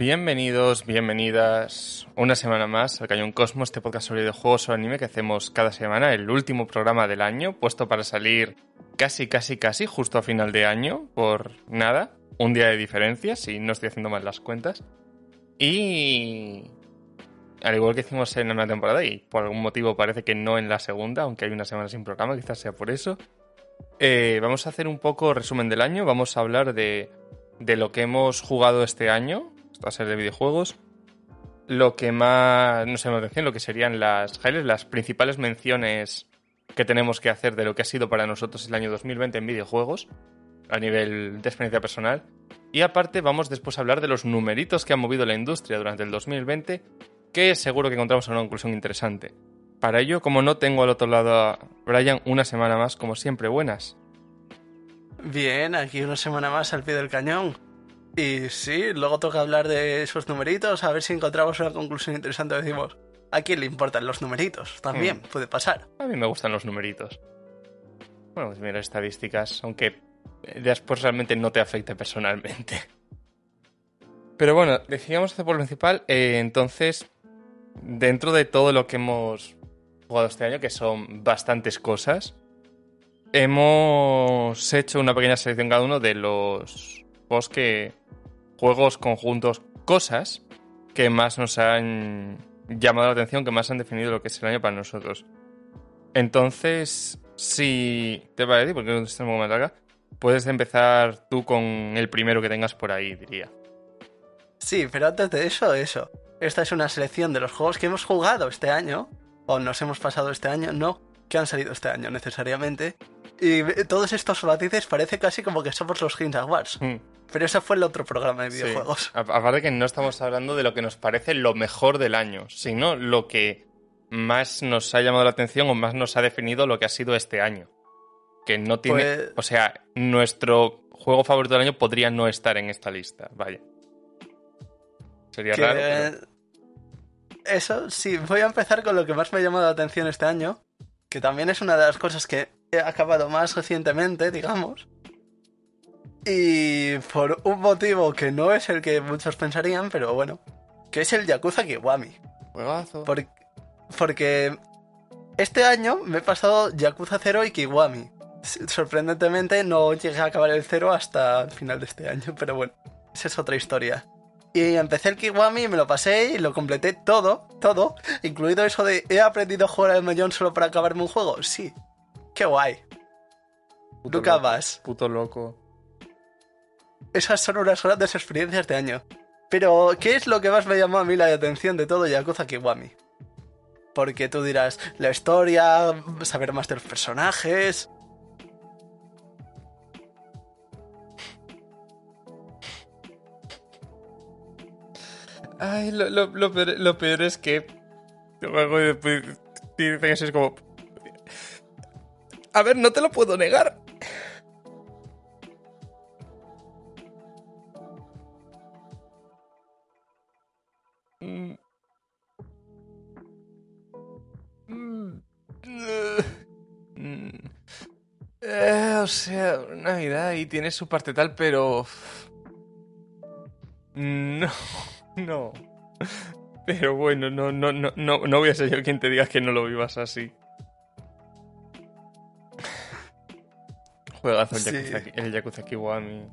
Bienvenidos, bienvenidas una semana más al Cañón Cosmos, este podcast sobre videojuegos o anime que hacemos cada semana, el último programa del año, puesto para salir casi, casi, casi justo a final de año, por nada, un día de diferencia, si no estoy haciendo mal las cuentas. Y al igual que hicimos en una temporada, y por algún motivo parece que no en la segunda, aunque hay una semana sin programa, quizás sea por eso, eh, vamos a hacer un poco resumen del año, vamos a hablar de, de lo que hemos jugado este año, esta serie de videojuegos, lo que más nos llama la atención, lo que serían las highlights, las principales menciones que tenemos que hacer de lo que ha sido para nosotros el año 2020 en videojuegos, a nivel de experiencia personal. Y aparte vamos después a hablar de los numeritos que han movido la industria durante el 2020, que seguro que encontramos una conclusión interesante. Para ello, como no tengo al otro lado a Brian, una semana más, como siempre, buenas. Bien, aquí una semana más al pie del cañón. Y sí, luego toca hablar de esos numeritos, a ver si encontramos una conclusión interesante. Decimos, ¿a quién le importan los numeritos? También Mm. puede pasar. A mí me gustan los numeritos. Bueno, pues mira, estadísticas, aunque después realmente no te afecte personalmente. Pero bueno, decíamos hacer por lo principal, eh, entonces, dentro de todo lo que hemos jugado este año, que son bastantes cosas, hemos hecho una pequeña selección cada uno de los juegos que. Juegos, conjuntos, cosas que más nos han llamado la atención, que más han definido lo que es el año para nosotros. Entonces, si te parece, porque no estamos más larga, puedes empezar tú con el primero que tengas por ahí, diría. Sí, pero antes de eso, eso. Esta es una selección de los juegos que hemos jugado este año, o nos hemos pasado este año, no que han salido este año necesariamente. Y todos estos matices parece casi como que somos los Games Awards. Hmm, Pero ese fue el otro programa de sí. videojuegos. A- Aparte que no estamos hablando de lo que nos parece lo mejor del año, sino lo que más nos ha llamado la atención o más nos ha definido lo que ha sido este año. Que no tiene... Pues- O sea, nuestro juego favorito del año podría no estar en esta lista, vaya. Sería Que, raro, pero... Eso, sí, voy a empezar con lo que más me ha llamado la atención este año, que también es una de las cosas que he acabado más recientemente, digamos. Y por un motivo que no es el que muchos pensarían, pero bueno, que es el Yakuza Kiwami. Juegazo. Por- porque este año me he pasado Yakuza 0 y Kiwami. Sorprendentemente no llegué a acabar el 0 hasta el final de este año, pero bueno, esa es otra historia. Y empecé el Kiwami y me lo pasé y lo completé todo, todo, incluido eso de he aprendido a jugar al millón solo para acabarme un juego. Sí, qué guay. Puto Nunca loco, más. Puto loco. Esas son unas grandes experiencias de año. Pero, ¿qué es lo que más me llamó a mí la atención de todo Yakuza Kiwami? Porque tú dirás, la historia, saber más de los personajes. Ay, lo, peor, lo peor es que. Luego después dicen eso, es como. A ver, no te lo puedo negar. O sea, Navidad y tiene su parte tal, pero. No, no. Pero bueno, no, no, no, no, no voy a ser yo quien te diga que no lo vivas así. Juegazo el Sí. Yakuza, el Yakuza Kiwami.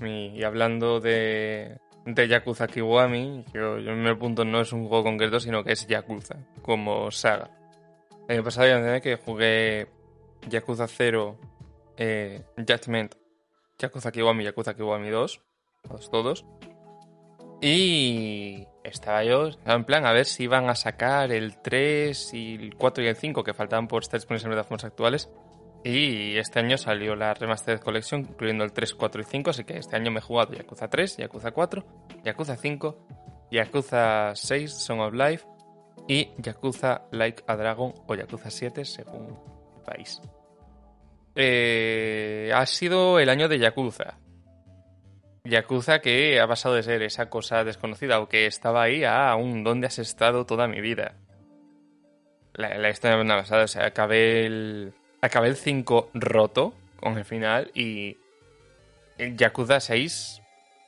Mi- y hablando de, de Yakuza Kiwami, yo, yo me punto no es un juego concreto, sino que es Yakuza, como saga. El año pasado ya que jugué Yakuza 0, eh, Judgment, Yakuza Kiwami, Yakuza Kiwami 2, todos, todos. Y estaba yo estaba en plan a ver si iban a sacar el 3 y el 4 y el 5 que faltaban por estar disponibles en plataformas actuales. Y este año salió la Remastered Collection, incluyendo el 3, 4 y 5, así que este año me he jugado Yakuza 3, Yakuza 4, Yakuza 5, Yakuza 6, Song of Life y Yakuza Like a Dragon o Yakuza 7, según el país. Eh, ha sido el año de Yakuza. Yakuza que ha pasado de ser esa cosa desconocida o que estaba ahí a un ¿dónde has estado toda mi vida? La, la historia me ha pasado, o sea, acabé el, acabé el 5 roto con el final y el Yakuza 6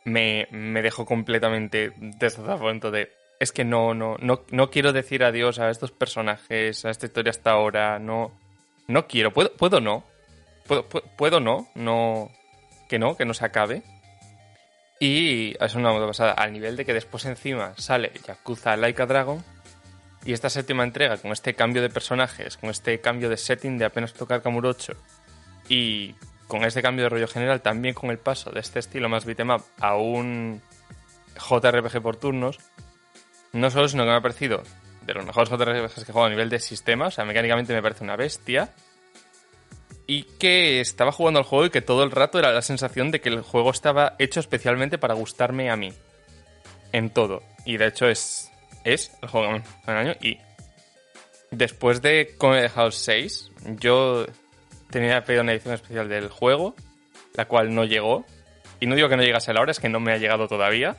me, me dejó completamente desazonado de es que no, no, no, no quiero decir adiós a estos personajes, a esta historia hasta ahora, no, no quiero, puedo, puedo no, puedo, no, no, que no, que no se acabe. Y es una moda pasada, al nivel de que después encima sale Yakuza Laika Dragon y esta séptima entrega con este cambio de personajes, con este cambio de setting de apenas tocar Kamurocho y con este cambio de rollo general, también con el paso de este estilo más beat'em a un JRPG por turnos, no solo, sino que me ha parecido de los mejores JRPGs que he jugado a nivel de sistema, o sea, mecánicamente me parece una bestia. Y que estaba jugando al juego y que todo el rato era la sensación de que el juego estaba hecho especialmente para gustarme a mí. En todo. Y de hecho es, es el juego del año. Y después de Come House 6, yo tenía pedido una edición especial del juego, la cual no llegó. Y no digo que no llegase a la hora, es que no me ha llegado todavía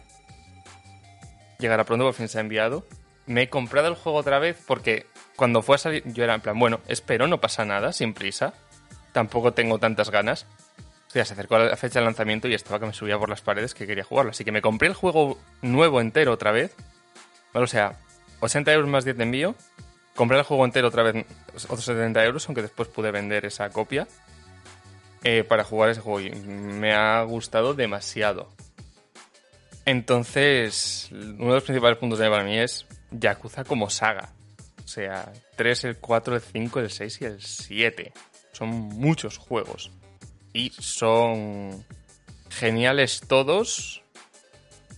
llegará pronto, por fin se ha enviado. Me he comprado el juego otra vez porque cuando fue a salir, yo era en plan, bueno, espero, no pasa nada, sin prisa. Tampoco tengo tantas ganas. O sea, se acercó la fecha de lanzamiento y estaba que me subía por las paredes que quería jugarlo. Así que me compré el juego nuevo entero otra vez. O sea, 80 euros más 10 de envío. Compré el juego entero otra vez, otros 70 euros, aunque después pude vender esa copia. Eh, para jugar ese juego. Y me ha gustado demasiado. Entonces, uno de los principales puntos de para mí es Yakuza como saga. O sea, 3, el 4, el 5, el 6 y el 7. Son muchos juegos. Y son geniales todos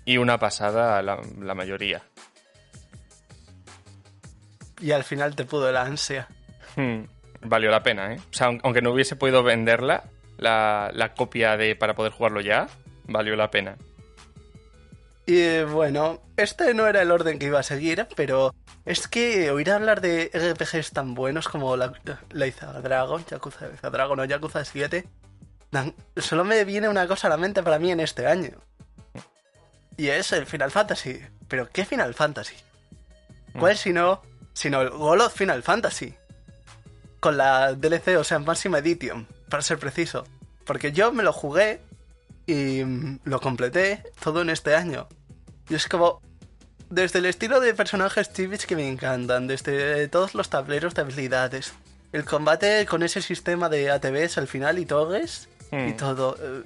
y una pasada la, la mayoría. Y al final te pudo la ansia. Hmm, valió la pena, ¿eh? O sea, aunque no hubiese podido venderla, la, la copia de para poder jugarlo ya, valió la pena. Y bueno, este no era el orden que iba a seguir, pero es que oír hablar de RPGs tan buenos como la, la Dragon, Yakuza Dragon o Yakuza 7, solo me viene una cosa a la mente para mí en este año. Y es el Final Fantasy. ¿Pero qué Final Fantasy? ¿Cuál mm. si no, sino el Golo Final Fantasy? Con la DLC, o sea, máxima Edition, para ser preciso. Porque yo me lo jugué y mm, lo completé todo en este año. Y es como. Desde el estilo de personajes chivis que me encantan, desde todos los tableros de habilidades, el combate con ese sistema de ATVs al final y togues y hmm. todo. Eh,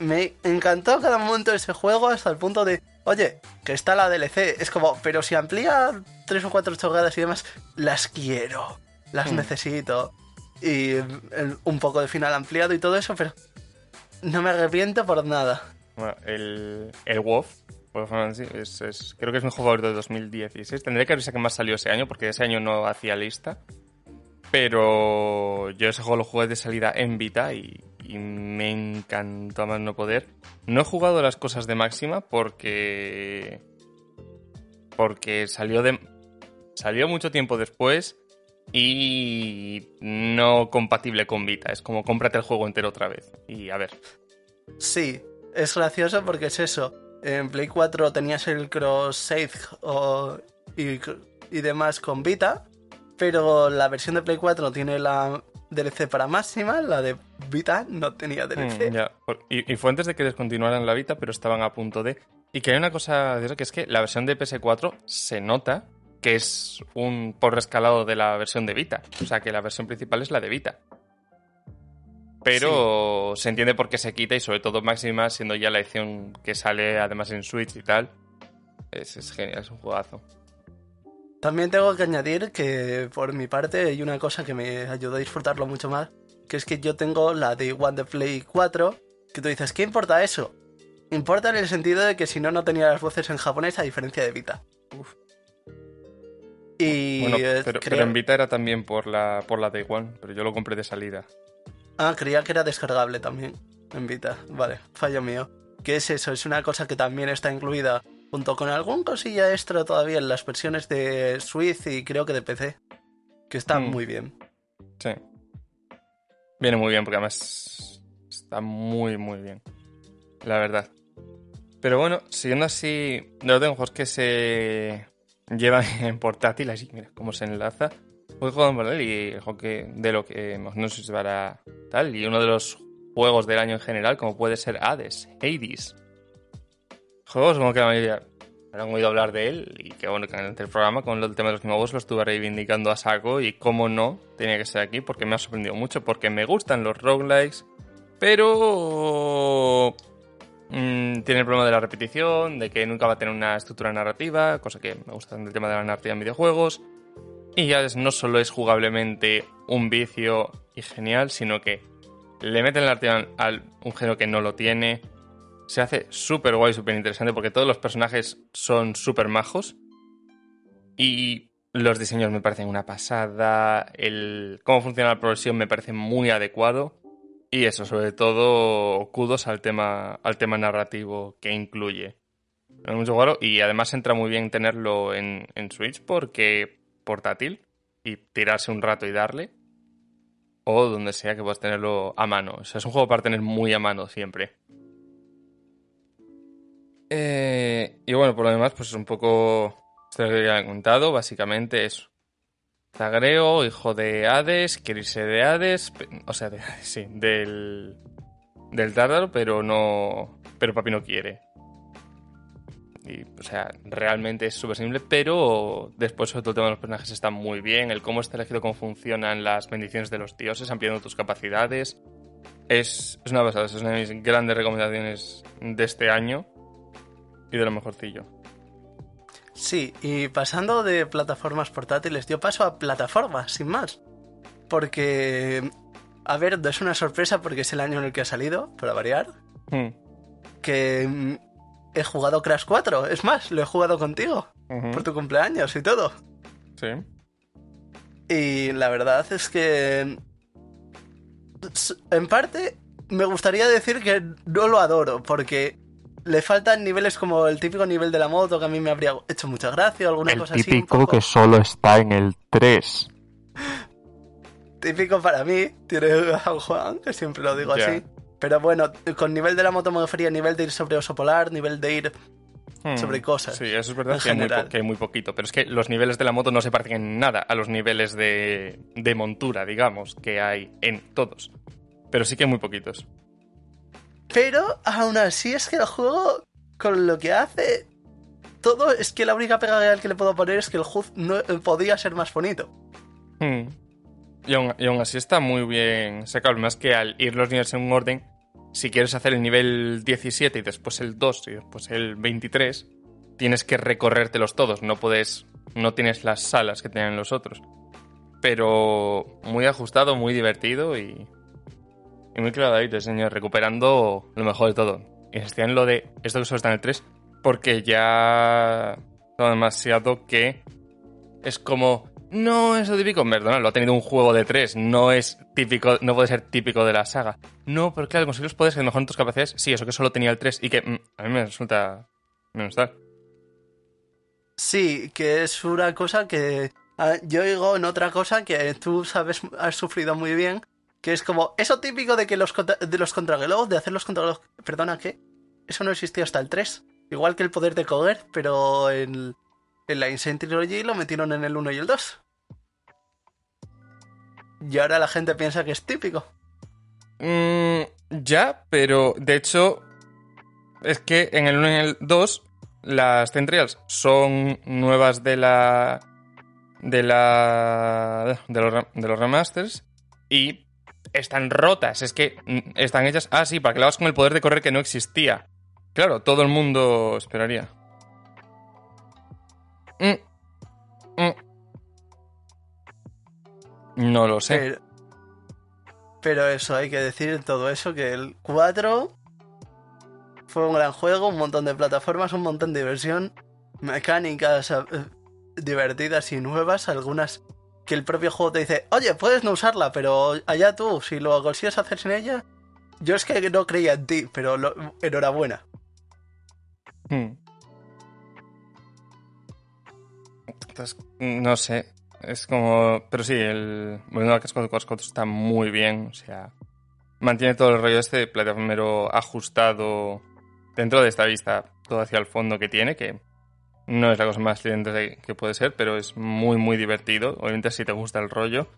me encantó cada momento de ese juego hasta el punto de, oye, que está la DLC. Es como, pero si amplía tres o cuatro chogadas y demás, las quiero, las hmm. necesito. Y un poco de final ampliado y todo eso, pero no me arrepiento por nada. Bueno, el, el WoW es, creo que es mi juego favorito de 2016. Tendré que ver que más salió ese año, porque ese año no hacía lista. Pero yo ese juego lo jugué de salida en Vita y, me encantó más no poder. No he jugado las cosas de máxima porque. Porque salió de. Salió mucho tiempo después y no compatible con Vita. Es como cómprate el juego entero otra vez. Y a ver. Sí, es gracioso porque es eso. En Play 4 tenías el cross save y, demás con Vita, pero la versión de Play 4 tiene la DLC para máxima, la de Vita no tenía DLC. Mm, y, fue antes de que descontinuaran la Vita, pero estaban a punto de... Y que hay una cosa de eso, que es que la versión de PS4 se nota que es un por rescalado de la versión de Vita. O sea, que la versión principal es la de Vita. Pero se entiende por qué se quita y sobre todo Máxima, siendo ya la edición que sale además en Switch y tal. Es, genial, es un juegazo. También tengo que añadir que por mi parte hay una cosa que me ayudó a disfrutarlo mucho más, que es que yo tengo la de One the Play 4, que tú dices, ¿qué importa eso? Importa en el sentido de que si no, no tenía las voces en japonés a diferencia de Vita. Uf. Y pero, pero, en Vita era también por la, por la Day One, pero yo lo compré de salida. Ah, creía que era descargable también en Vita. Vale, fallo mío. ¿Qué es eso? Es una cosa que también está incluida junto con algún cosilla extra todavía en las versiones de Switch y creo que de PC. Que está mm. muy bien. Sí. Viene muy bien porque además está muy, muy bien. La verdad. Pero bueno, siguiendo así, de los juegos que se llevan en portátil, así, mira cómo se enlaza. Muy jugado por él y que de lo que no sé si para tal. Y uno de los juegos del año en general, como puede ser Hades, Hades. juego, supongo que la mayoría han oído hablar de él y que bueno, que en el programa con el tema de los nuevos lo estuve reivindicando a saco y cómo no, tenía que ser aquí porque me ha sorprendido mucho, porque me gustan los roguelikes, pero mm, tiene el problema de la repetición, de que nunca va a tener una estructura narrativa, cosa que me gusta el tema de la narrativa en videojuegos. Y ya no solo es jugablemente un vicio y genial, sino que le meten la narrativa a un género que no lo tiene, se hace súper guay, súper interesante porque todos los personajes son súper majos y los diseños me parecen una pasada, el cómo funciona la progresión me parece muy adecuado. Y eso, sobre todo, kudos al tema, al tema narrativo que incluye. Es mucho guaro y además entra muy bien tenerlo en, en Switch porque portátil y tirarse un rato y darle o donde sea que puedas tenerlo a mano. O sea, es un juego para tener muy a mano siempre. Eh, y bueno, por lo demás, pues es un poco. Que ya he contado, básicamente es. Zagreo, hijo de Hades, quiere irse de Hades, o sea, de, sí, del. del Tártaro, pero no. Pero papi no quiere. Y, o sea, realmente es súper simple, pero después, sobre todo, el tema de los personajes está muy bien. El cómo está elegido, cómo funcionan las bendiciones de los dioses, ampliando tus capacidades. Es, es una pasada, es una de mis grandes recomendaciones de este año y de lo mejorcillo. Sí, y pasando de plataformas portátiles, yo paso a plataformas, sin más. Porque, a ver, es una sorpresa porque es el año en el que ha salido, para variar. Hmm. Que mm, he jugado Crash 4, es más, lo he jugado contigo, por tu cumpleaños y todo. Sí. Y la verdad es que, en parte, me gustaría decir que no lo adoro, porque le faltan niveles como el típico nivel de la moto que a mí me habría hecho mucha gracia o alguna cosa así. El típico que solo está en el 3. típico para mí, tiene a Juan, que siempre lo digo así. Pero bueno, con nivel de la moto me refería a nivel de ir sobre oso polar, nivel de ir hmm. sobre cosas. Sí, eso es verdad que hay, muy que hay, muy poquito. Pero es que los niveles de la moto no se parecen en nada a los niveles de, de montura, digamos, que hay en todos. Pero sí que hay muy poquitos. Pero aún así es que el juego, con lo que hace, todo es que la única pega real que le puedo poner es que el HUD no eh, podría ser más bonito. Hmm. Y, aún, así está muy bien sacado. Más que al ir los niveles en un orden, si quieres hacer el nivel 17 y después el 2 y después el 23, tienes que recorrértelos todos. No puedes. No tienes las salas que tienen los otros. Pero muy ajustado, muy divertido y y muy claro ahí, señor, recuperando lo mejor de todo. Y en lo de esto que solo está en el 3, porque ya demasiado que es como no es típico, perdona, lo ha tenido un juego de 3, no es típico, no puede ser típico de la saga. No, pero claro, conseguir los poderes que mejoran tus capacidades, sí, eso que solo tenía el 3 y que mm, a mí me resulta menos tal. Sí, que es una cosa que yo digo en otra cosa que tú sabes, has sufrido muy bien, que es como eso típico de que los, de los contrarreloj, de hacer los contrarreloj. Perdona, ¿qué? Eso no existía hasta el 3. Igual que el poder de coger, pero en, la Insane Trilogy lo metieron en el 1 y el 2. Y ahora la gente piensa que es típico. Mm, ya, pero de hecho, es que en el 1 y el 2 las Centrials son nuevas de la. de la. de los, remasters. Y están rotas, es que mm, están hechas. Ah, sí, para que lo hagas con el poder de correr que no existía. Claro, todo el mundo esperaría. No lo sé. Pero, eso, hay que decir todo eso que el 4 fue un gran juego, un montón de plataformas, un montón de diversión, mecánicas eh, divertidas y nuevas, algunas que el propio juego te dice, oye, puedes no usarla, pero allá tú, si lo consigues hacer sin ella. Yo es que no creía en ti, pero enhorabuena. Hmm. No sé. Es como. Pero sí, el Volviendo al casco de Cosco está muy bien. O sea. Mantiene todo el rollo este de plataformero ajustado dentro de esta vista, todo hacia el fondo que tiene, que no es la cosa más lenta que puede ser, pero es muy, muy divertido. Obviamente si te gusta el rollo.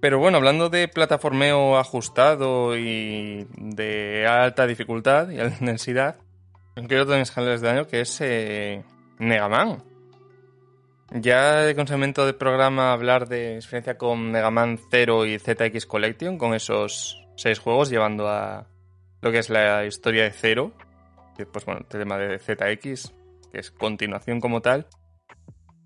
Pero bueno, hablando de plataformeo ajustado y de alta dificultad y alta densidad, quiero en escaleras de año que es eh, Mega Man. Ya de consentimiento de programa hablar de experiencia con Mega Man 0 y ZX Collection, con esos seis juegos, llevando a lo que es la historia de 0, que pues bueno, el tema de ZX, que es continuación como tal.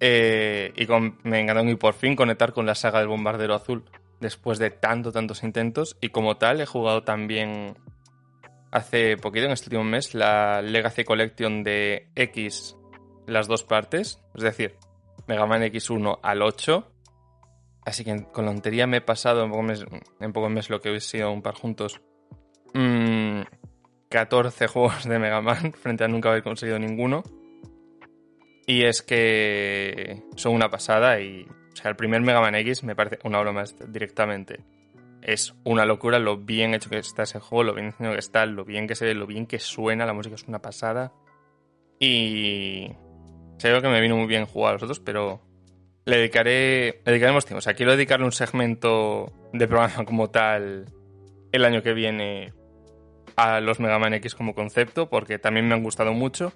Eh, y con, me encantaron y por fin conectar con la saga del Bombardero Azul después de tanto, tantos intentos. Y como tal, he jugado también hace poquito, en este último mes, la Legacy Collection de X, las dos partes. Es decir, Mega Man X1 al 8. Así que con la tontería me he pasado en poco mes, mes lo que hubiese sido un par juntos. 14 mm, juegos de Mega Man frente a nunca haber conseguido ninguno. Y es que son una pasada y, o sea, el primer Mega Man X me parece una más directamente. Es una locura lo bien hecho que está ese juego, lo bien que está, lo bien que se ve, lo bien que suena, la música es una pasada. Y sé que me vino muy bien jugar a los otros, pero le dedicaré, le dedicaremos tiempo. O sea, quiero dedicarle un segmento de programa como tal el año que viene a los Mega Man X como concepto, porque también me han gustado mucho.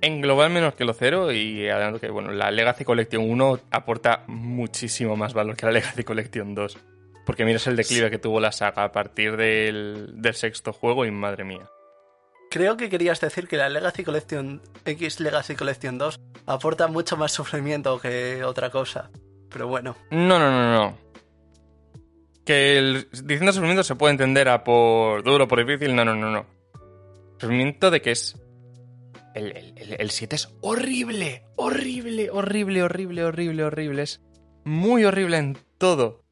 En global menos que lo cero y adelanto que bueno, la Legacy Collection 1 aporta muchísimo más valor que la Legacy Collection 2. Porque miras el declive que tuvo la saga a partir del, del sexto juego y madre mía. Creo que querías decir que la Legacy Collection X Legacy Collection 2 aporta mucho más sufrimiento que otra cosa. Pero bueno. No, no, no, no. Que el, diciendo sufrimiento se puede entender a por duro, por difícil. No, no, no, no. Sufrimiento de que es el, 7 es horrible, horrible, horrible, horrible, horrible, horrible. Es muy horrible en todo.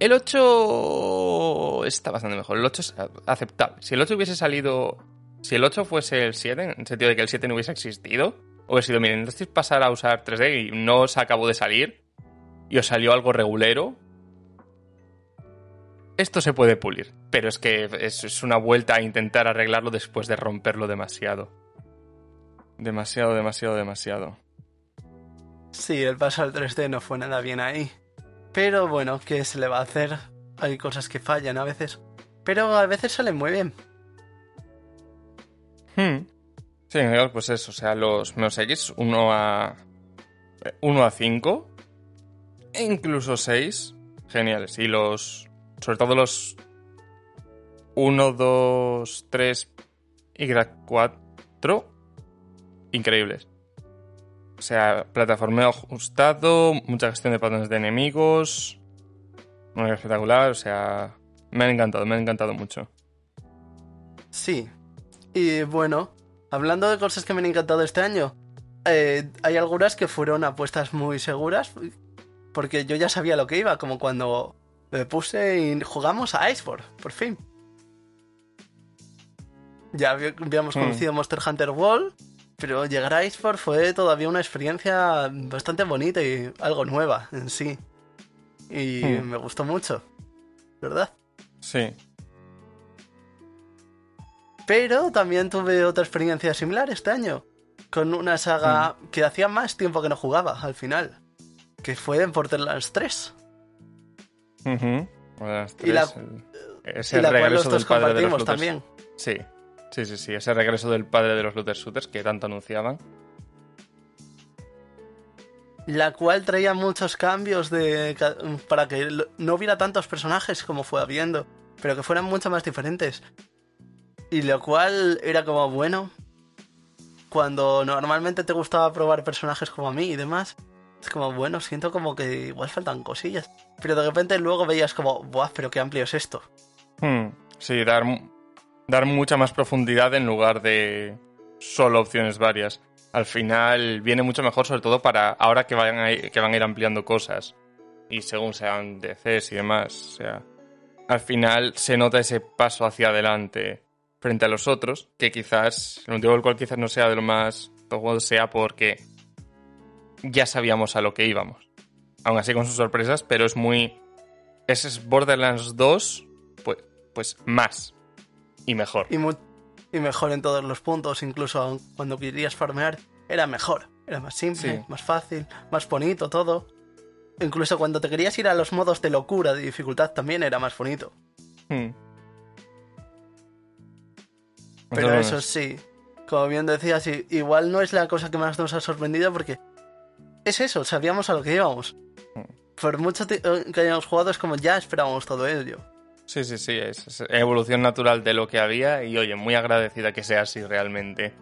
El 8 está bastante mejor. El 8 es aceptable. Si el 8 hubiese salido. Si el 8 fuese el 7, en el sentido de que el 7 no hubiese existido, hubiese sido, miren, entonces pasar a usar 3D y no os acabó de salir, y os salió algo regulero, esto se puede pulir. Pero es que es una vuelta a intentar arreglarlo después de romperlo demasiado. Demasiado, demasiado, demasiado. Sí, el paso al 3D no fue nada bien ahí. Pero bueno, ¿qué se le va a hacer? Hay cosas que fallan a veces. Pero a veces salen muy bien. Hmm. Sí, pues eso, o sea, los menos X 1 a 1 a 5 e incluso 6 geniales y los sobre todo los 1 2 3 y 4 increíbles. O sea, plataformeo ajustado, mucha gestión de patrones de enemigos. Muy espectacular, o sea, me han encantado, me han encantado mucho. Sí. Y bueno, hablando de cosas que me han encantado este año, eh, hay algunas que fueron apuestas muy seguras, porque yo ya sabía lo que iba, como cuando me puse y jugamos a Iceborne, por fin. Ya habíamos hmm. conocido Monster Hunter World pero llegar a Iceborne fue todavía una experiencia bastante bonita y algo nueva en sí. Y hmm. me gustó mucho, ¿verdad? Sí. Pero también tuve otra experiencia similar este año, con una saga hmm. que hacía más tiempo que no jugaba al final, que fue en Borderlands 3. y la, cual los dos compartimos también. Sí. Sí, sí, sí, ese regreso del padre de los looter shooters que tanto anunciaban. La cual traía muchos cambios de para que no hubiera tantos personajes como fue habiendo, pero que fueran mucho más diferentes. Y lo cual era como bueno. Cuando normalmente te gustaba probar personajes como a mí y demás, es como bueno, siento como que igual faltan cosillas. Pero de repente luego veías como, ¡buah! Pero qué amplio es esto. Hmm, sí, dar dar mucha más profundidad en lugar de solo opciones varias. Al final viene mucho mejor, sobre todo para ahora que, vayan a ir, que van a ir ampliando cosas y según sean DCs y demás. O sea, al final se nota ese paso hacia adelante frente a los otros, que quizás, el motivo del cual quizás no sea de lo más sea porque ya sabíamos a lo que íbamos. Aún así con sus sorpresas, pero es muy... Ese es Borderlands 2, pues, pues más. Y mejor. Y, y, mejor en todos los puntos, incluso cuando querías farmear, era mejor. Era más simple, más fácil, más bonito todo. Incluso cuando te querías ir a los modos de locura, de dificultad, también era más bonito. Hmm. Pero eso sí, como bien decías, igual no es la cosa que más nos ha sorprendido porque es eso, sabíamos a lo que íbamos. Por mucho eh, que hayamos jugado es como ya esperábamos todo ello. Sí, sí, sí, es, es evolución natural de lo que había y oye, muy agradecida que sea así realmente.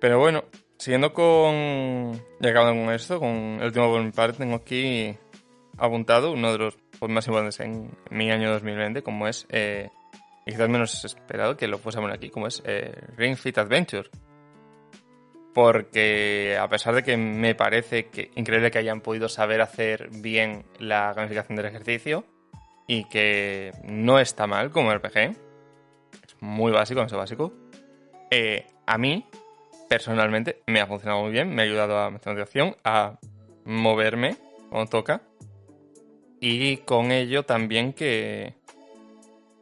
Pero bueno, siguiendo con... Ya acabando con esto, con el último por mi parte, tengo aquí apuntado uno de los más importantes en mi año 2020, como es, eh, quizás menos esperado que lo fuésemos aquí, como es eh, Ring Fit Adventure. Porque a pesar de que me parece increíble que hayan podido saber hacer bien la gamificación del ejercicio, y que no está mal como RPG. Es muy básico, no básico. Eh, a mí, personalmente, me ha funcionado muy bien. Me ha ayudado a motivación, a moverme cuando toca. Y con ello también que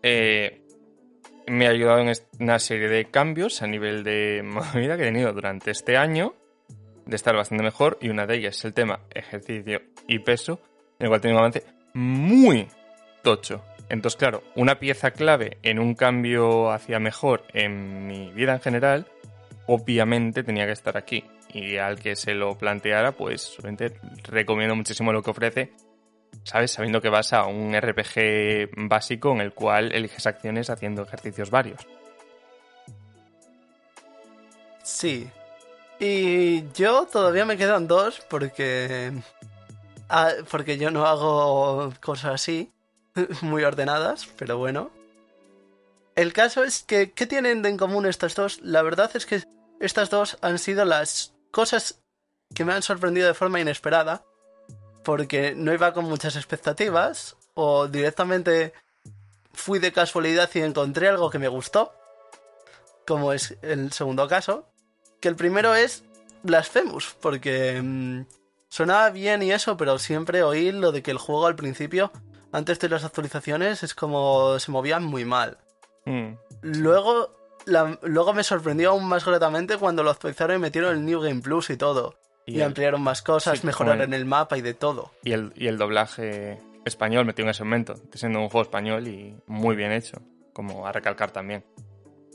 eh, me ha ayudado en una serie de cambios a nivel de movida que he tenido durante este año. De estar bastante mejor. Y una de ellas es el tema ejercicio y peso. En el cual he tenido un avance muy tocho. Entonces, claro, una pieza clave en un cambio hacia mejor en mi vida en general, obviamente tenía que estar aquí. Y al que se lo planteara, pues recomiendo muchísimo lo que ofrece, ¿sabes? Sabiendo que vas a un RPG básico en el cual eliges acciones haciendo ejercicios varios. Sí. Y yo todavía me quedan dos porque... ah, porque yo no hago cosas así, muy ordenadas, pero bueno. El caso es que, ¿qué tienen en común estas dos? La verdad es que estas dos han sido las cosas que me han sorprendido de forma inesperada, porque no iba con muchas expectativas, o directamente fui de casualidad y encontré algo que me gustó, como es el segundo caso, que el primero es Blasphemous, porque mm, sonaba bien y eso, pero siempre oí lo de que el juego al principio, antes de las actualizaciones, es como se movía muy mal. Mm, Luego, la- luego me sorprendió aún más gratamente cuando lo actualizaron y metieron el New Game Plus y todo. Y, el- ampliaron más cosas, sí, mejoraron el mapa y de todo. y el, y el doblaje español metido en ese momento, siendo un juego español y muy bien hecho, como a recalcar también.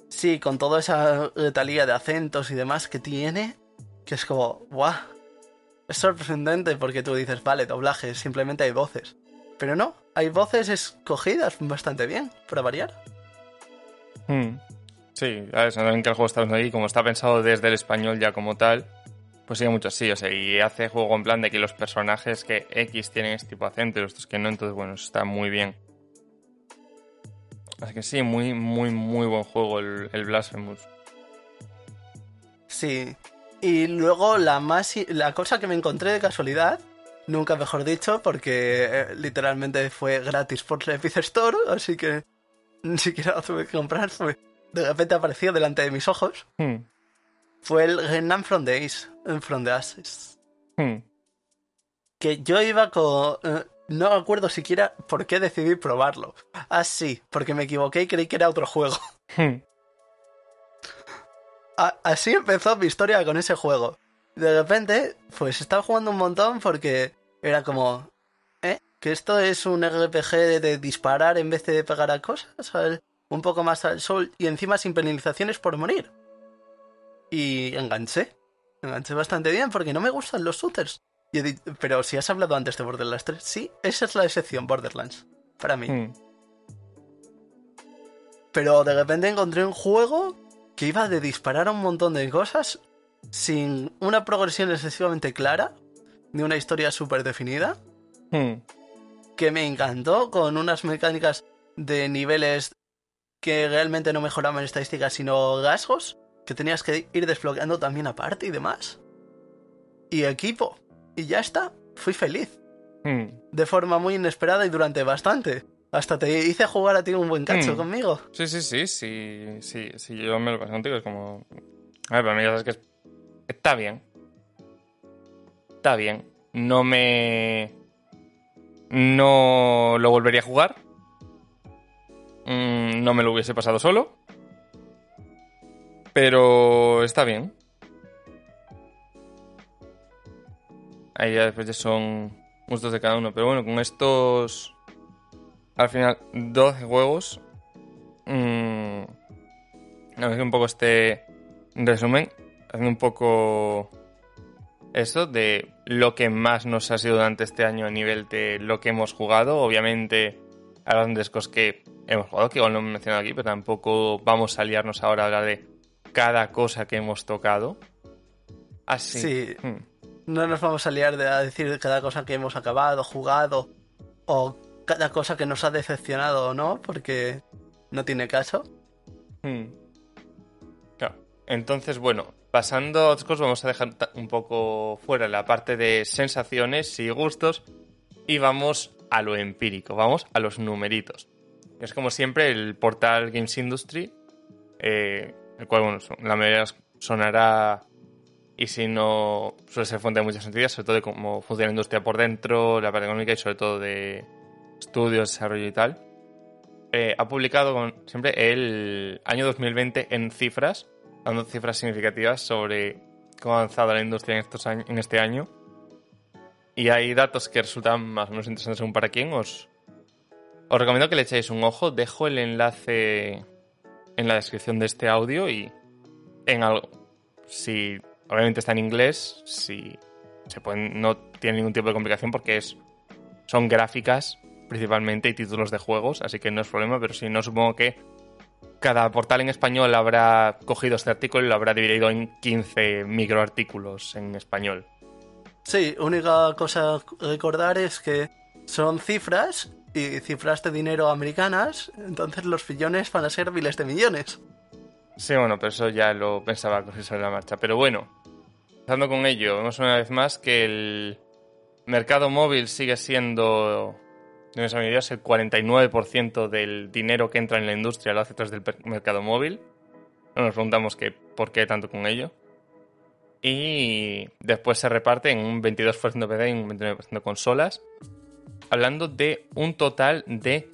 Sí, con toda esa letalía de acentos y demás que tiene, que es como, ¡guau! Es sorprendente porque tú dices, vale, doblaje, simplemente hay voces. Pero no, hay voces escogidas bastante bien, para variar. Mm. Sí, a ver, que el juego está ahí, como está pensado desde el español ya como tal, pues sigue mucho así, o sea, y hace juego en plan de que los personajes que X tienen este tipo de acento y los otros que no, entonces bueno, eso está muy bien. Así que sí, muy, muy, muy buen juego el, el Blasphemous. Sí. Y luego la más la cosa que me encontré de casualidad, nunca mejor dicho, porque eh, literalmente fue gratis por la Epic Store, así que ni siquiera lo tuve que comprar, fue de repente apareció delante de mis ojos, Hmm, fue el Renan from the Eh, from the Ashes. hmm. Que yo iba con eh, no me acuerdo siquiera por qué decidí probarlo. Ah, sí, porque me equivoqué y creí que era otro juego. Hmm. Así empezó mi historia con ese juego. De repente, pues estaba jugando un montón porque era como, ¿eh? Que esto es un RPG de disparar en vez de pegar a cosas, un poco más al sol y encima sin penalizaciones por morir. Y enganché. Enganché bastante bien porque no me gustan los shooters. Y he di- pero si has hablado antes de Borderlands 3, sí, esa es la excepción Borderlands. Para mí. Hmm. Pero de repente encontré un juego que iba de disparar a un montón de cosas sin una progresión excesivamente clara, ni una historia súper definida, Hmm. que me encantó, con unas mecánicas de niveles que realmente no mejoraban estadísticas, sino gasgos, que tenías que ir desbloqueando también aparte y demás. Y equipo. Y ya está, fui feliz. Hmm. De forma muy inesperada y durante bastante. Hasta te hice jugar a ti un buen cacho Mm. conmigo. Sí, sí, sí, sí, sí, sí, yo me lo paso contigo, es como... A ver, para mí ya sabes que es- está bien. Está bien. No me... No lo volvería a jugar. Mm, no me lo hubiese pasado solo. Pero está bien. Ahí ya después ya son gustos de cada uno. Pero bueno, con estos... Al final, 12 juegos. Mmm, a ver que un poco este En resumen, haciendo un poco eso de lo que más nos ha sido durante este año a nivel de lo que hemos jugado. Obviamente, hay grandes cosas que hemos jugado, que igual no hemos mencionado aquí, pero tampoco vamos a liarnos ahora a hablar de cada cosa que hemos tocado. Así. Sí. Hmm. No nos vamos a liar de a decir cada cosa que hemos acabado, jugado, o cada cosa que nos ha decepcionado o no, porque no tiene caso. Hmm. Claro. Entonces, bueno, pasando a otras cosas, vamos a dejar un poco fuera la parte de sensaciones y gustos y vamos a lo empírico, vamos a los numeritos. Es como siempre el portal Games Industry, eh, el cual, bueno, la mayoría sonará y si no suele ser fuente de muchas noticias, sobre todo de cómo funciona la industria por dentro, la parte económica y sobre todo de estudios, desarrollo y tal. Eh, ha publicado siempre el año 2020 en cifras, dando cifras significativas sobre cómo ha avanzado la industria en, estos en este año. Y hay datos que resultan más o menos interesantes según para quién. Os, os recomiendo que le echéis un ojo. Dejo el enlace en la descripción de este audio y en algo. Si obviamente está en inglés, si se pueden, no tiene ningún tipo de complicación porque es son gráficas principalmente y títulos de juegos, así que no es problema, pero si no, supongo que cada portal en español habrá cogido este artículo y lo habrá dividido en 15 microartículos en español. Sí, única cosa a recordar es que son cifras y cifras de dinero americanas, entonces los billones van a ser miles de millones. Sí, bueno, pero eso ya lo pensaba coger sobre la marcha. Pero bueno, empezando con ello, vemos una vez más que el mercado móvil sigue siendo, en esa medida, el 49% del dinero que entra en la industria lo hace tras del mercado móvil. No nos preguntamos por qué tanto con ello. Y después se reparte en un 22% PC y un 29% consolas. Hablando de un total de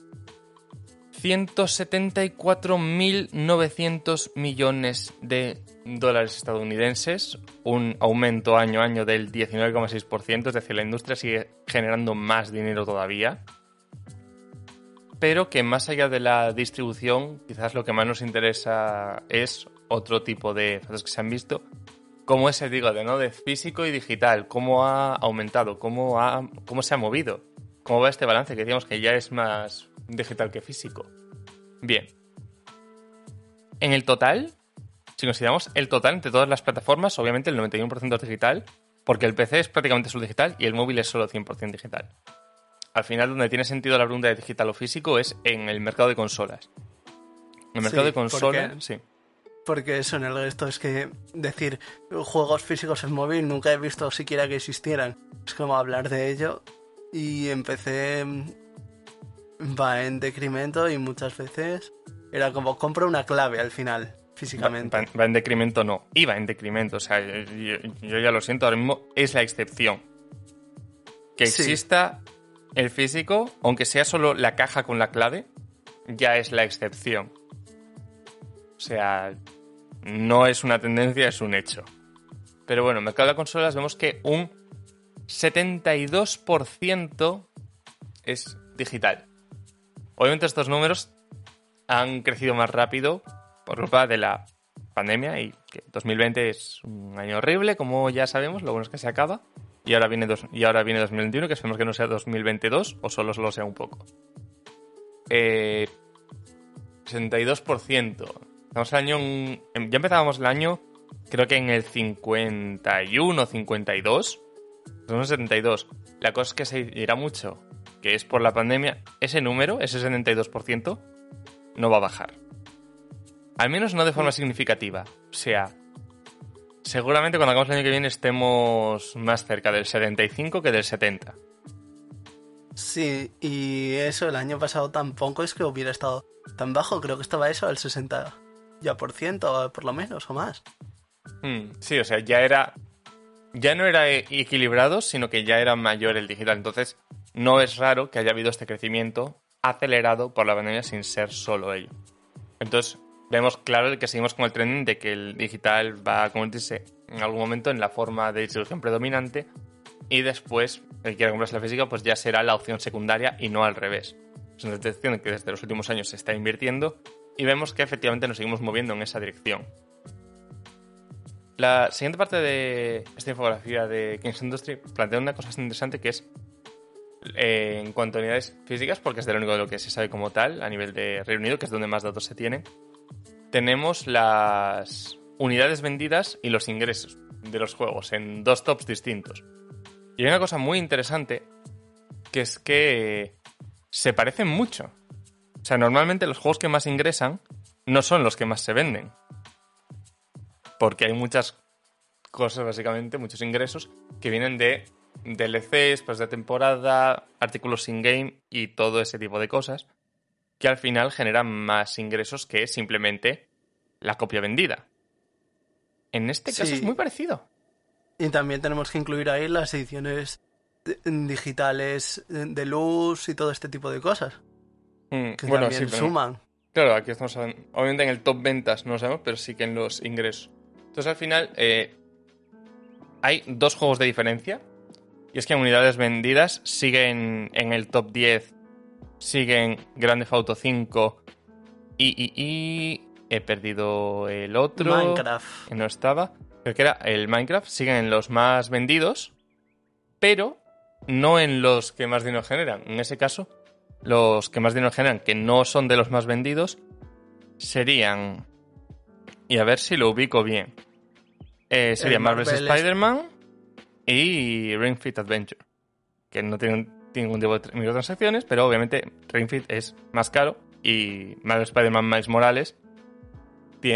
174.900 millones de dólares estadounidenses, un aumento año a año del 19,6%, es decir, la industria sigue generando más dinero todavía, pero que más allá de la distribución, quizás lo que más nos interesa es otro tipo de datos que se han visto, como ese, digo, de, ¿no? físico y digital, cómo ha aumentado, cómo, ha, cómo se ha movido, cómo va este balance, que decíamos que ya es más digital que físico. Bien. En el total, si consideramos el total entre todas las plataformas, obviamente el 91% es digital, porque el PC es prácticamente solo digital y el móvil es solo 100% digital. Al final, donde tiene sentido la pregunta de digital o físico es en el mercado de consolas. En el mercado Sí, de consolas, porque- sí. Porque eso en el resto es que decir juegos físicos en móvil nunca he visto siquiera que existieran. Es como hablar de ello y empecé va en decremento y muchas veces era como compro una clave al final, físicamente. Va, va en decremento, no. Iba en decremento. O sea, yo, ya lo siento, ahora mismo es la excepción. Que Sí. exista el físico, aunque sea solo la caja con la clave, ya es la excepción. O sea, no es una tendencia, es un hecho. Pero bueno, mercado de consolas vemos que un 72% es digital. Obviamente estos números han crecido más rápido por culpa de la pandemia y que 2020 es un año horrible, como ya sabemos, lo bueno es que se acaba. Y ahora viene, dos, y ahora viene 2021, que esperemos que no sea 2022 o solo solo sea un poco. Eh, 62%. Estamos el año... ya empezábamos el año, creo que en el 51 52. Somos 72. La cosa es que se irá mucho, que es por la pandemia. Ese número, ese 72%, no va a bajar. Al menos no de forma significativa. O sea, seguramente cuando hagamos el año que viene estemos más cerca del 75 que del 70. Sí, y eso el año pasado tampoco es que hubiera estado tan bajo, creo que estaba eso al 60 ya por ciento, por lo menos, o más. Hmm, sí, o sea, ya era. Ya no era equilibrado, sino que ya era mayor el digital. Entonces, no es raro que haya habido este crecimiento acelerado por la pandemia sin ser solo ello. Entonces, vemos claro que seguimos con el trending de que el digital va a convertirse en algún momento en la forma de distribución predominante y después el que quiera comprarse la física pues ya será la opción secundaria y no al revés. Es una detección que desde los últimos años se está invirtiendo y vemos que efectivamente nos seguimos moviendo en esa dirección. La siguiente parte de esta infografía de Kings Industry plantea una cosa interesante que es eh, en cuanto a unidades físicas, porque es de lo único de lo que se sabe como tal a nivel de Reino Unido, que es donde más datos se tienen, tenemos las unidades vendidas y los ingresos de los juegos en dos tops distintos. Y hay una cosa muy interesante, que es que se parecen mucho. O sea, normalmente los juegos que más ingresan no son los que más se venden. Porque hay muchas cosas, básicamente, muchos ingresos que vienen de DLCs, pues de temporada, artículos in-game y todo ese tipo de cosas, que al final generan más ingresos que simplemente la copia vendida. En este caso Sí. es muy parecido. Y también tenemos que incluir ahí las ediciones digitales de luz y todo este tipo de cosas. Mm, Que bueno, también sí, pero- suman. Claro, aquí estamos hablando- obviamente en el top ventas no lo sabemos, pero sí que en los ingresos. Entonces al final eh, hay dos juegos de diferencia. Y es que en unidades vendidas siguen en el top 10, siguen Grand Theft Auto 5 y, y, y he perdido el otro. Minecraft. que no estaba. Creo que era el Minecraft. Siguen en los más vendidos, pero no en los que más dinero generan. En ese caso, los que más dinero generan, que no son de los más vendidos, serían. Y a ver si lo ubico bien. Eh, serían Marvel's Marvel Spider-Man y Ring Fit Adventure. Que no tienen ningún tipo de microtransacciones, pero obviamente Ring Fit es más caro. Y Marvel Spider-Man Miles Morales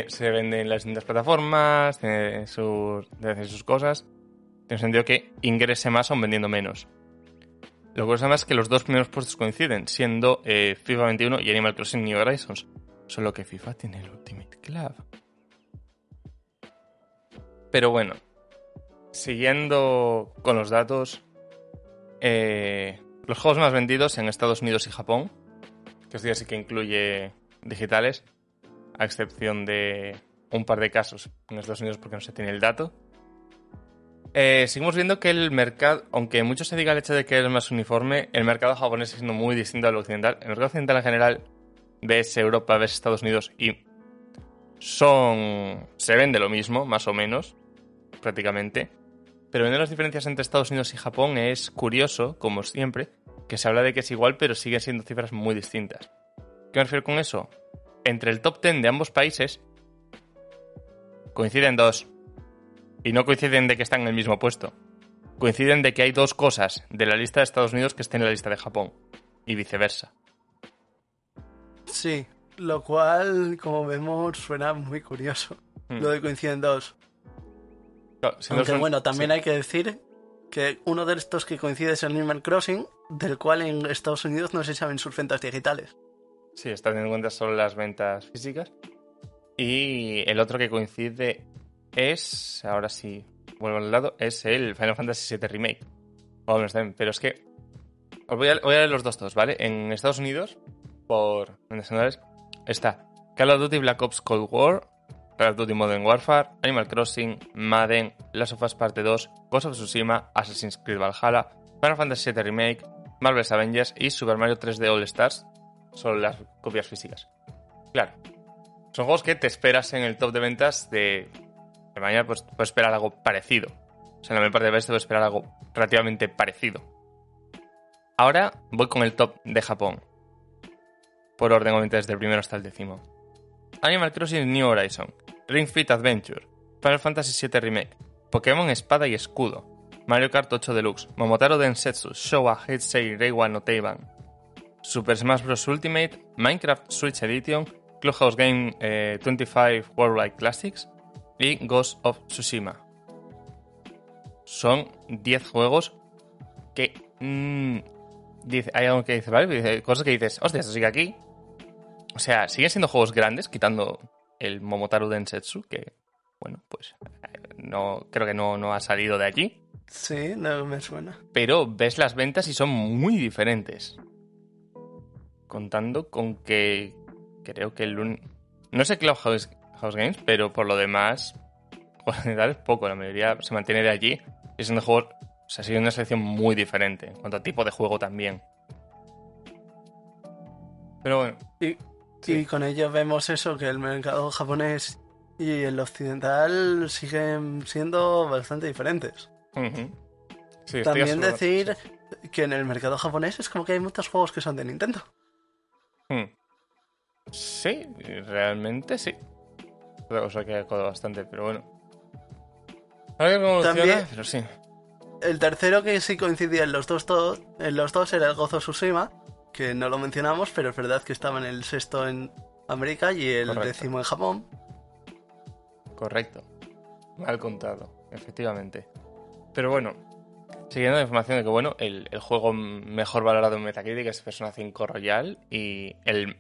se vende en las distintas plataformas, tiene sus, tiene sus cosas. Tiene sentido que ingrese más aún vendiendo menos. Lo más es que los dos primeros puestos coinciden, siendo eh, FIFA 21 y Animal Crossing New Horizons. Solo que FIFA tiene el Ultimate Club. Pero bueno, siguiendo con los datos, eh, los juegos más vendidos en Estados Unidos y Japón, que esto ya sí que incluye digitales, a excepción de un par de casos en Estados Unidos porque no se tiene el dato. Eh, seguimos viendo que el mercado, aunque mucho se diga el hecho de que es más uniforme, el mercado japonés sigue siendo muy distinto al occidental. El mercado occidental en general ves Europa, ves Estados Unidos y son... se vende lo mismo, más o menos, prácticamente. Pero viendo las diferencias entre Estados Unidos y Japón es curioso, como siempre, que se habla de que es igual, pero siguen siendo cifras muy distintas. ¿Qué me refiero con eso? Entre el top 10 de ambos países coinciden dos. Y no coinciden de que están en el mismo puesto. Coinciden de que hay dos cosas de la lista de Estados Unidos que estén en la lista de Japón. Y viceversa. Sí, lo cual, como vemos, suena muy curioso. Mm. Lo de coinciden dos. Claro, Aunque bueno, también sí. hay que decir que uno de estos que coincide es el Animal Crossing, del cual en Estados Unidos no se saben sus ventas digitales. Sí, está teniendo en cuenta solo las ventas físicas. Y el otro que coincide es, ahora sí, vuelvo al lado, es el Final Fantasy VII Remake. O bueno, está bien, pero es que os voy a, voy a leer los dos todos, ¿vale? En Estados Unidos, por nacionales, está Call of Duty Black Ops Cold War, Call of Duty Modern Warfare, Animal Crossing, Madden, Last of Us Parte 2, Ghost of Tsushima, Assassin's Creed Valhalla, Final Fantasy VII Remake, Marvel's Avengers y Super Mario 3D All Stars, son las copias físicas. Claro. Son juegos que te esperas en el top de ventas de, mañana, pues puedes esperar algo parecido. O sea, en la mayor parte de veces te puedes esperar algo relativamente parecido. Ahora voy con el top de Japón. Por orden, obviamente, desde el primero hasta el décimo. Animal Crossing New Horizon, Ring Fit Adventure, Final Fantasy VII Remake, Pokémon Espada y Escudo, Mario Kart 8 Deluxe, Momotaro Densetsu, Showa Heisei Reiwa no Teiban, Super Smash Bros. Ultimate, Minecraft Switch Edition, Clubhouse Game eh, 25 Worldwide Classics y Ghost of Tsushima. Son 10 juegos que... mm, dice, hay algo que dice, ¿vale? Dice, cosas que dices, hostia, esto sigue aquí. O sea, siguen siendo juegos grandes, quitando el Momotaro Densetsu, que, bueno, pues no creo que no, no ha salido de allí. Sí, no me suena. Pero ves las ventas y son muy diferentes. Contando con que creo que el. No sé Clubhouse House Games, pero por lo demás, por general es poco. La mayoría se mantiene de allí y son de juegos... O sea, sigue una selección muy diferente en cuanto a tipo de juego también. Pero bueno, Y, Sí. y con ello vemos eso, que el mercado japonés y el occidental siguen siendo bastante diferentes. Sí, También decir que en el mercado japonés es como que hay muchos juegos que son de Nintendo. Hmm. Sí, realmente sí. Otra cosa que ha bastante, pero bueno. A ver cómo También- pero sí. El tercero que sí coincidía en los dos, en los dos era el Gozo Tsushima, que no lo mencionamos, pero es verdad que estaba en el sexto en América y el Correcto. décimo en Japón. Correcto. Mal contado, efectivamente. Pero bueno, siguiendo la información de que, bueno, el, el juego mejor valorado en Metacritic es Persona 5 Royal y el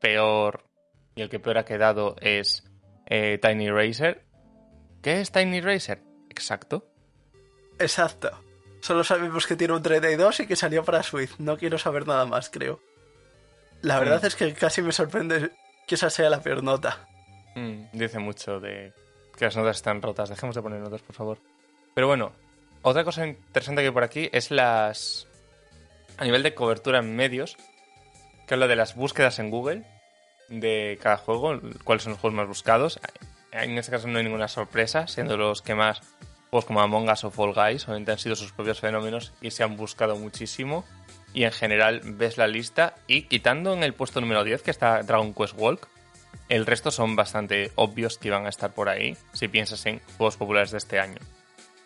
peor y el que peor ha quedado es eh, Tiny Racer. ¿Qué es Tiny Racer? Exacto. Exacto. Solo sabemos que tiene un 32 y que salió para Switch. No quiero saber nada más, creo. La verdad Mm. es que casi me sorprende que esa sea la peor nota. Mm, dice mucho de que las notas están rotas. Dejemos de poner notas, por favor. Pero bueno, otra cosa interesante que hay por aquí es las. A nivel de cobertura en medios, que habla de las búsquedas en Google de cada juego, cuáles son los juegos más buscados. En este caso no hay ninguna sorpresa, siendo los que más juegos como Among Us o Fall Guys obviamente han sido sus propios fenómenos y se han buscado muchísimo. Y en general ves la lista y quitando en el puesto número 10 que está Dragon Quest Walk, el resto son bastante obvios que iban a estar por ahí si piensas en juegos populares de este año.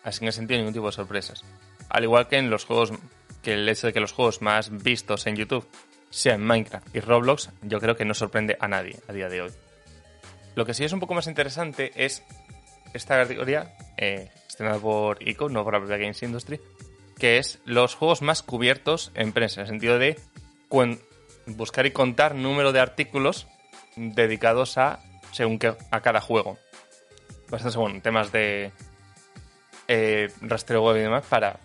Así que no he sentido ningún tipo de sorpresas. Al igual que en los juegos, que el hecho de que los juegos más vistos en YouTube sean Minecraft y Roblox, yo creo que no sorprende a nadie a día de hoy. Lo que sí es un poco más interesante es esta categoría, eh, estrenada por ICO, no por la propia Games Industry, que es los juegos más cubiertos en prensa, en el sentido de buscar y contar número de artículos dedicados a según que a cada juego. Bastante bueno, temas de eh, rastreo web y demás para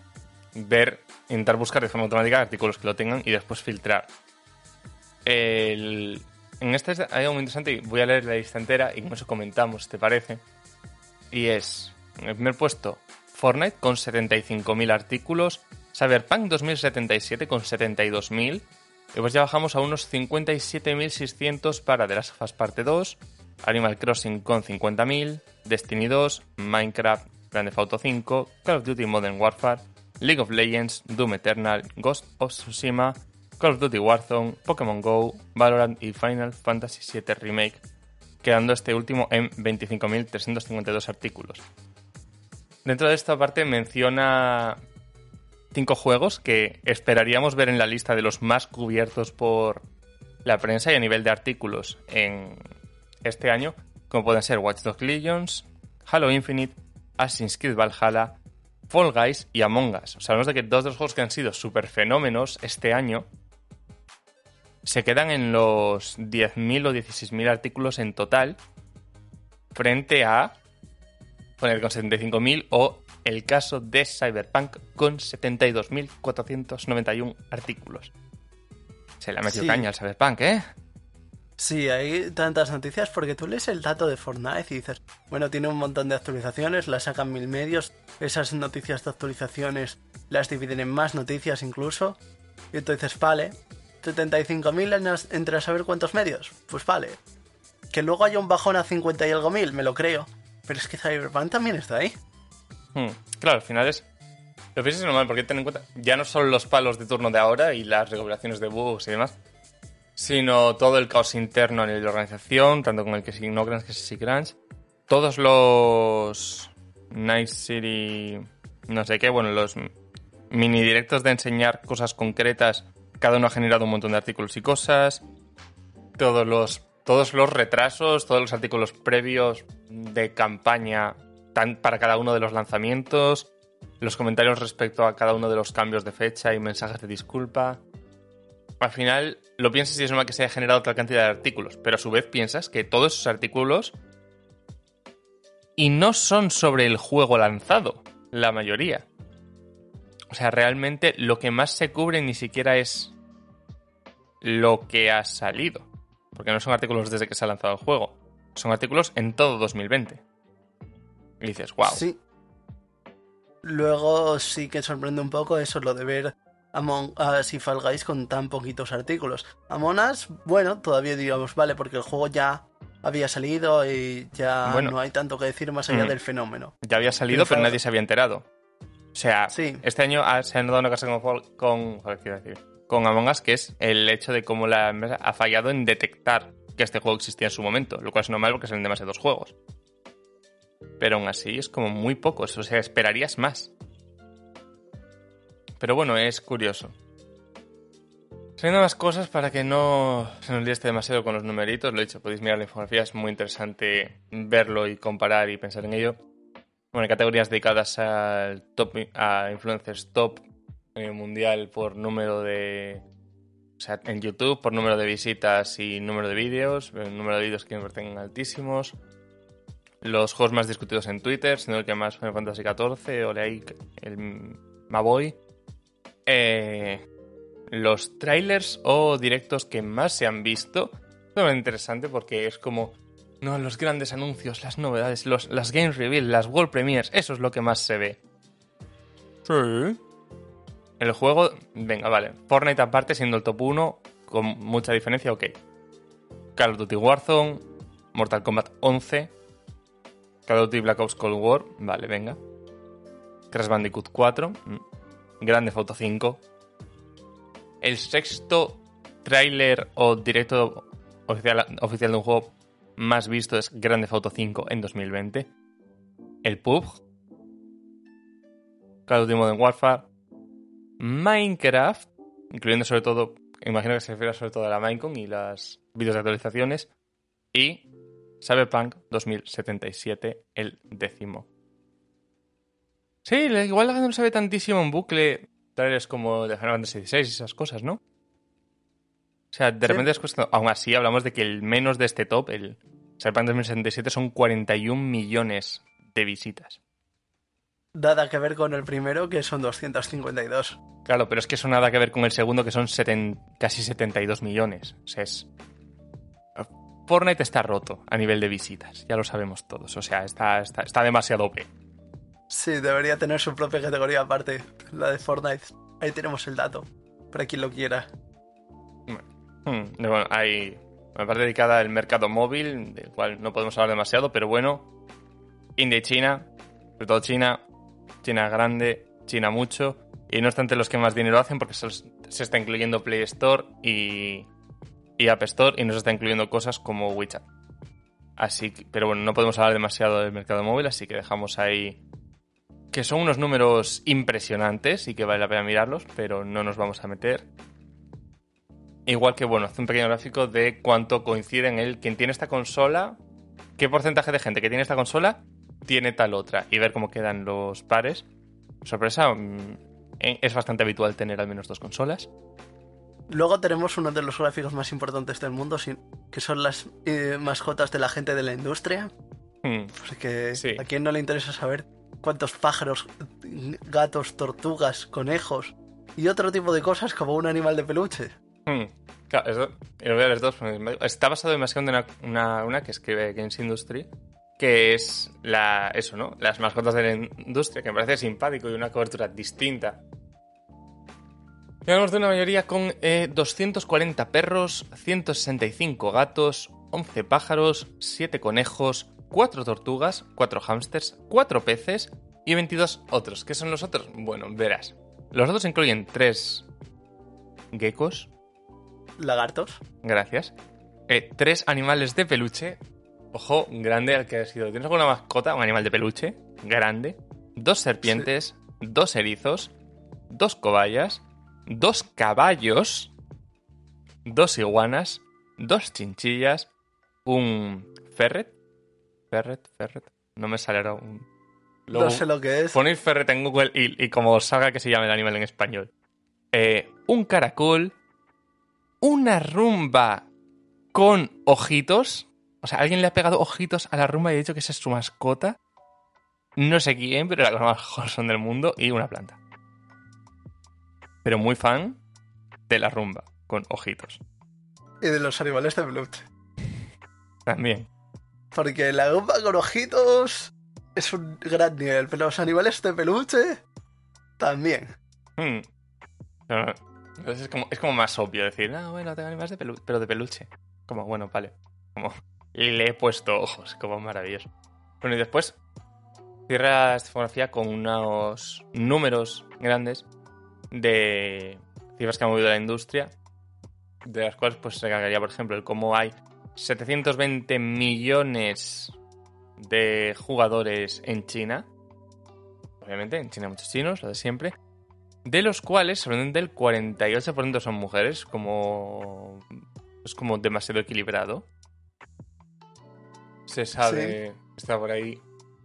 ver, intentar buscar de forma automática artículos que lo tengan y después filtrar. En este hay algo muy interesante y voy a leer la lista entera y con eso comentamos, ¿te parece? Y es, en el primer puesto, Fortnite con 75.000 artículos, Cyberpunk 2077 con 72.000, y pues ya bajamos a unos 57.600 para The Last of Us Parte 2, Animal Crossing con 50.000, Destiny 2, Minecraft, Grand Theft Auto 5, Call of Duty Modern Warfare, League of Legends, Doom Eternal, Ghost of Tsushima, Call of Duty Warzone, Pokémon Go, Valorant y Final Fantasy VII Remake, quedando este último en 25.352 artículos. Dentro de esta parte menciona cinco juegos que esperaríamos ver en la lista de los más cubiertos por la prensa y a nivel de artículos en este año, como pueden ser Watch Dogs Legions, Halo Infinite, Assassin's Creed Valhalla, Fall Guys y Among Us. Hablamos de que dos de los juegos que han sido super fenómenos este año se quedan en los 10.000 o 16.000 artículos en total frente a poner con 75.000 o el caso de Cyberpunk con 72.491 artículos. Se le ha metido Sí. caña al Cyberpunk, ¿eh? Sí, hay tantas noticias porque tú lees el dato de Fortnite y dices, bueno, tiene un montón de actualizaciones, las sacan mil medios, esas noticias de actualizaciones las dividen en más noticias incluso, y tú dices, vale, 75.000 en as- entre saber cuántos medios, pues vale. Que luego haya un bajón a 50 y algo mil, me lo creo, pero es que Cyberpunk también está ahí. Hmm, Claro, al final es. Lo piensas normal, porque ten en cuenta ya no solo los palos de turno de ahora y las recuperaciones de bugs y demás, sino todo el caos interno a nivel de organización, tanto con el que sí no Crunch que sí Crunch, todos los Night City, no sé qué, bueno, los mini directos de enseñar cosas concretas, cada uno ha generado un montón de artículos y cosas, todos los todos los retrasos, todos los artículos previos de campaña para cada uno de los lanzamientos, los comentarios respecto a cada uno de los cambios de fecha y mensajes de disculpa. Al final lo piensas y es normal que se haya generado tal cantidad de artículos, pero a su vez piensas que todos esos artículos y no son sobre el juego lanzado, la mayoría. O sea, realmente lo que más se cubre ni siquiera es lo que ha salido. Porque no son artículos desde que se ha lanzado el juego. Son artículos en todo 2020. Y dices, wow. Sí. Luego sí que sorprende un poco eso, lo de ver Among Us y Fall Guys con tan poquitos artículos. Among Us, bueno, todavía digamos, vale, porque el juego ya había salido y ya Bueno. no hay tanto que decir más allá Mm. del fenómeno. Ya había salido, Pero nadie se había enterado. O sea, Sí. este año se han dado una cosa con, con, con Among Us, que es el hecho de cómo la empresa ha fallado en detectar que este juego existía en su momento, lo cual es normal porque salen demasiados juegos. Pero aún así es como muy pocos, o sea, esperarías más. Pero bueno, es curioso. Siguiendo más cosas para que no se nos lieste demasiado con los numeritos, lo he dicho, podéis mirar la infografía, es muy interesante verlo y comparar y pensar en ello. Bueno, categorías dedicadas al top, a influencers top eh, mundial por número de. O sea, en YouTube, por número de visitas y número de vídeos, el número de vídeos que me altísimos. Los juegos más discutidos en Twitter, siendo el que más Final Fantasy XIV, Ole ahí, el Maboy. Eh, los trailers o directos que más se han visto. Es muy interesante porque es como. No, los grandes anuncios, las novedades, los, las Game Reveal, las World Premiers, eso es lo que más se ve. Sí. El juego, venga, vale. Fortnite aparte, siendo el top 1, con mucha diferencia, ok. Call of Duty Warzone, Mortal Kombat 11, Call of Duty Black Ops Cold War, vale, venga. Crash Bandicoot 4, mm. Grande Auto 5. El sexto tráiler o directo oficial, oficial de un juego más visto es Grande Auto 5 en 2020. El PUBG. Call of Duty Modern Warfare. Minecraft, incluyendo sobre todo, imagino que se refiere sobre todo a la Minecon y las vídeos de actualizaciones. Y Cyberpunk 2077, el décimo. Sí, igual la gente no se ve tantísimo en bucle trailers como de Final Fantasy XVI y esas cosas, ¿no? O sea, de Sí. repente es cuestión... Aún así, hablamos de que el menos de este top, el Cyberpunk 2077, son 41 millones de visitas. Nada que ver con el primero, que son 252. Claro, pero es que eso nada que ver con el segundo, que son seten- casi 72 millones. O sea, es... Fortnite está roto a nivel de visitas, ya lo sabemos todos. O sea, está, está, está demasiado OP. Sí, debería tener su propia categoría aparte, la de Fortnite. Ahí tenemos el dato, para quien lo quiera. Hmm, bueno, hay una parte dedicada al mercado móvil, del cual no podemos hablar demasiado, pero bueno, India y China, sobre todo China, China grande, China mucho, y no obstante los que más dinero hacen porque se, está incluyendo Play Store y, y App Store y no se está incluyendo cosas como WeChat. Así que, pero bueno, no podemos hablar demasiado del mercado móvil, así que dejamos ahí que son unos números impresionantes y que vale la pena mirarlos, pero no nos vamos a meter. Igual que, bueno, hace un pequeño gráfico de cuánto coincide en el quien tiene esta consola, qué porcentaje de gente que tiene esta consola tiene tal otra, y ver cómo quedan los pares. Sorpresa, mm, eh, es bastante habitual tener al menos dos consolas. Luego tenemos uno de los gráficos más importantes del mundo, que son las eh, mascotas de la gente de la industria. Hmm, Porque Sí. a quién no le interesa saber cuántos pájaros, gatos, tortugas, conejos y otro tipo de cosas como un animal de peluche. Hmm. Claro, eso- y lo voy a leer dos. Está basado en una, que escribe Games Industry, que es la, eso, ¿no? Las mascotas de la industria, que me parece simpático y una cobertura distinta. Y hablamos de una mayoría con eh, 240 perros, 165 gatos, 11 pájaros, 7 conejos, 4 tortugas, 4 hámsters, 4 peces y 22 otros. ¿Qué son los otros? Bueno, verás. Los otros incluyen 3 geckos, Lagartos. gracias, 3 animales de peluche, ojo, grande al que ha sido. ¿Tienes alguna mascota? Un animal de peluche, grande, dos serpientes, dos erizos, dos cobayas, dos caballos, dos iguanas, dos chinchillas, un ferret, ferret, ferret, no me sale ahora un... No sé lo que es. Ponéis ferret en Google y, y como os salga que se llame el animal en español. Eh, un caracol, una rumba con ojitos. O sea, alguien le ha pegado ojitos a la rumba y ha dicho que esa es su mascota. No sé quién, pero la cosa más wholesome del mundo. Y una planta. Pero muy fan de la rumba con ojitos. Y de los animales de peluche. También. Porque la gomba con ojitos es un gran nivel, pero los animales de peluche también. Hmm. No, no. Entonces es como, es como más obvio decir, ah, bueno, tengo animales de peluche, pero de peluche. Como, bueno, vale. Como, y le he puesto ojos, como maravilloso. Bueno, y después cierra esta fotografía con unos números grandes de cifras que han movido la industria, de las cuales pues se cargaría, por ejemplo, el cómo hay 720 millones de jugadores en China. Obviamente, en China hay muchos chinos, lo de siempre. De los cuales, sorprendente, el 48% son mujeres, como. Es como demasiado equilibrado. Se sabe, está por ahí,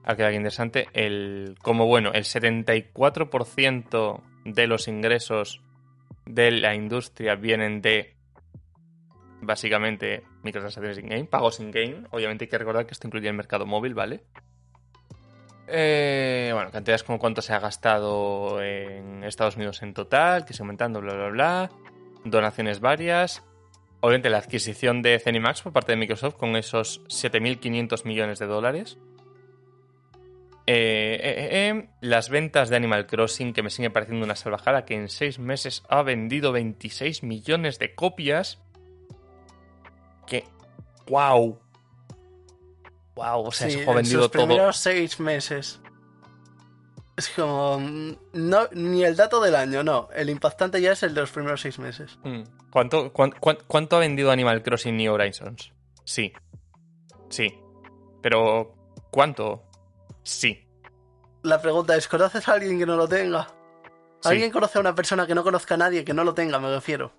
ha quedado interesante, el. Como bueno, el 74% de los ingresos de la industria vienen de básicamente microtransacciones in-game, pagos in-game. Obviamente hay que recordar que esto incluye el mercado móvil, ¿vale? Eh, bueno, cantidades como cuánto se ha gastado en Estados Unidos en total, que se aumentando, bla, bla, bla. Donaciones varias. Obviamente la adquisición de Zenimax por parte de Microsoft con esos 7.500 millones de dólares. Eh, eh, las ventas de Animal Crossing, que me sigue pareciendo una salvajada, que en seis meses ha vendido 26 millones de copias. Que. ¡Wow! ¡Wow! O sea, Sí, ese juego ha en vendido sus todo. primeros seis meses. Es como... No, ni el dato del año, no. El impactante ya es el de los primeros seis meses. Mm. ¿Cuánto, cuán- cuán- cuánto ha vendido Animal Crossing New Horizons? Sí. Sí. Pero. ¿Cuánto? Sí. La pregunta es, ¿conoces a alguien que no lo tenga? Sí. ¿Alguien conoce a una persona que no conozca a nadie que no lo tenga, me refiero?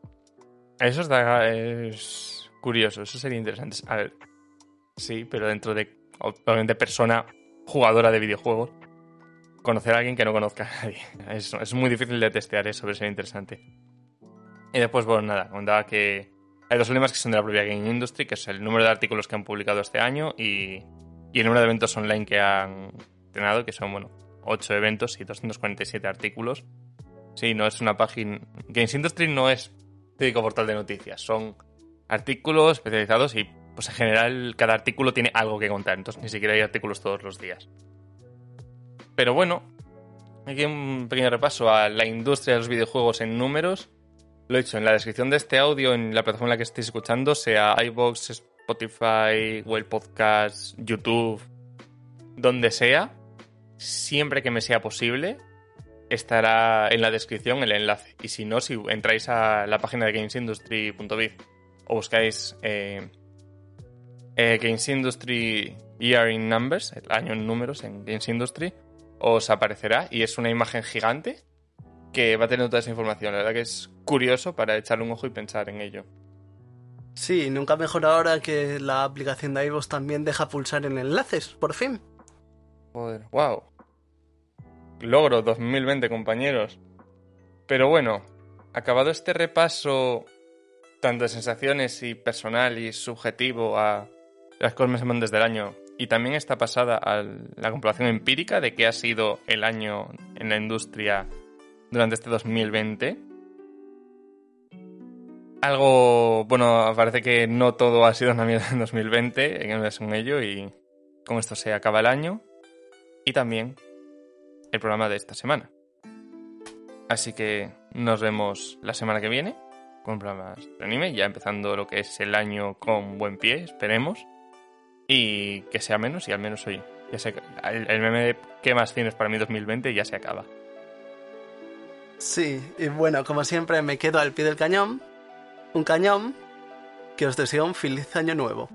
Eso está, es curioso, eso sería interesante. A ver, sí, pero dentro de, obviamente, persona jugadora de videojuegos, conocer a alguien que no conozca a nadie. Es, es muy difícil de testear eso, pero sería interesante. Y después, bueno, nada, contaba que hay dos lemas que son de la propia Game Industry, que es el número de artículos que han publicado este año y, y el número de eventos online que han tenido, que son, bueno, 8 eventos y 247 artículos. Sí, no es una página... Games Industry no es típico portal de noticias. Son artículos especializados y, pues en general, cada artículo tiene algo que contar. Entonces, ni siquiera hay artículos todos los días. Pero bueno, aquí un pequeño repaso a la industria de los videojuegos en números. Lo he dicho en la descripción de este audio, en la plataforma en la que estéis escuchando, sea iVoox, Spotify, Google Podcast, YouTube, donde sea, siempre que me sea posible, estará en la descripción el enlace. Y si no, si entráis a la página de gamesindustry.biz o buscáis eh, eh, Games Industry Year in Numbers, el año en números en Games Industry, os aparecerá y es una imagen gigante que va a tener toda esa información. La verdad que es curioso para echarle un ojo y pensar en ello. Sí, nunca mejor ahora que la aplicación de iVoox también deja pulsar en enlaces, por fin. Joder, wow. Logro 2020, compañeros. Pero bueno, acabado este repaso tanto de sensaciones y personal y subjetivo a las cosas más desde el año y también esta pasada a la comprobación empírica de qué ha sido el año en la industria durante este 2020. Algo, bueno, parece que no todo ha sido una mierda en 2020, en es un ello y con esto se acaba el año y también el programa de esta semana. Así que nos vemos la semana que viene con programas de anime, ya empezando lo que es el año con buen pie, esperemos. Y que sea menos, y al menos hoy. Ya sé, el, el meme de qué más tienes para mí 2020 ya se acaba. Sí, y bueno, como siempre me quedo al pie del cañón. Un cañón que os deseo un feliz año nuevo.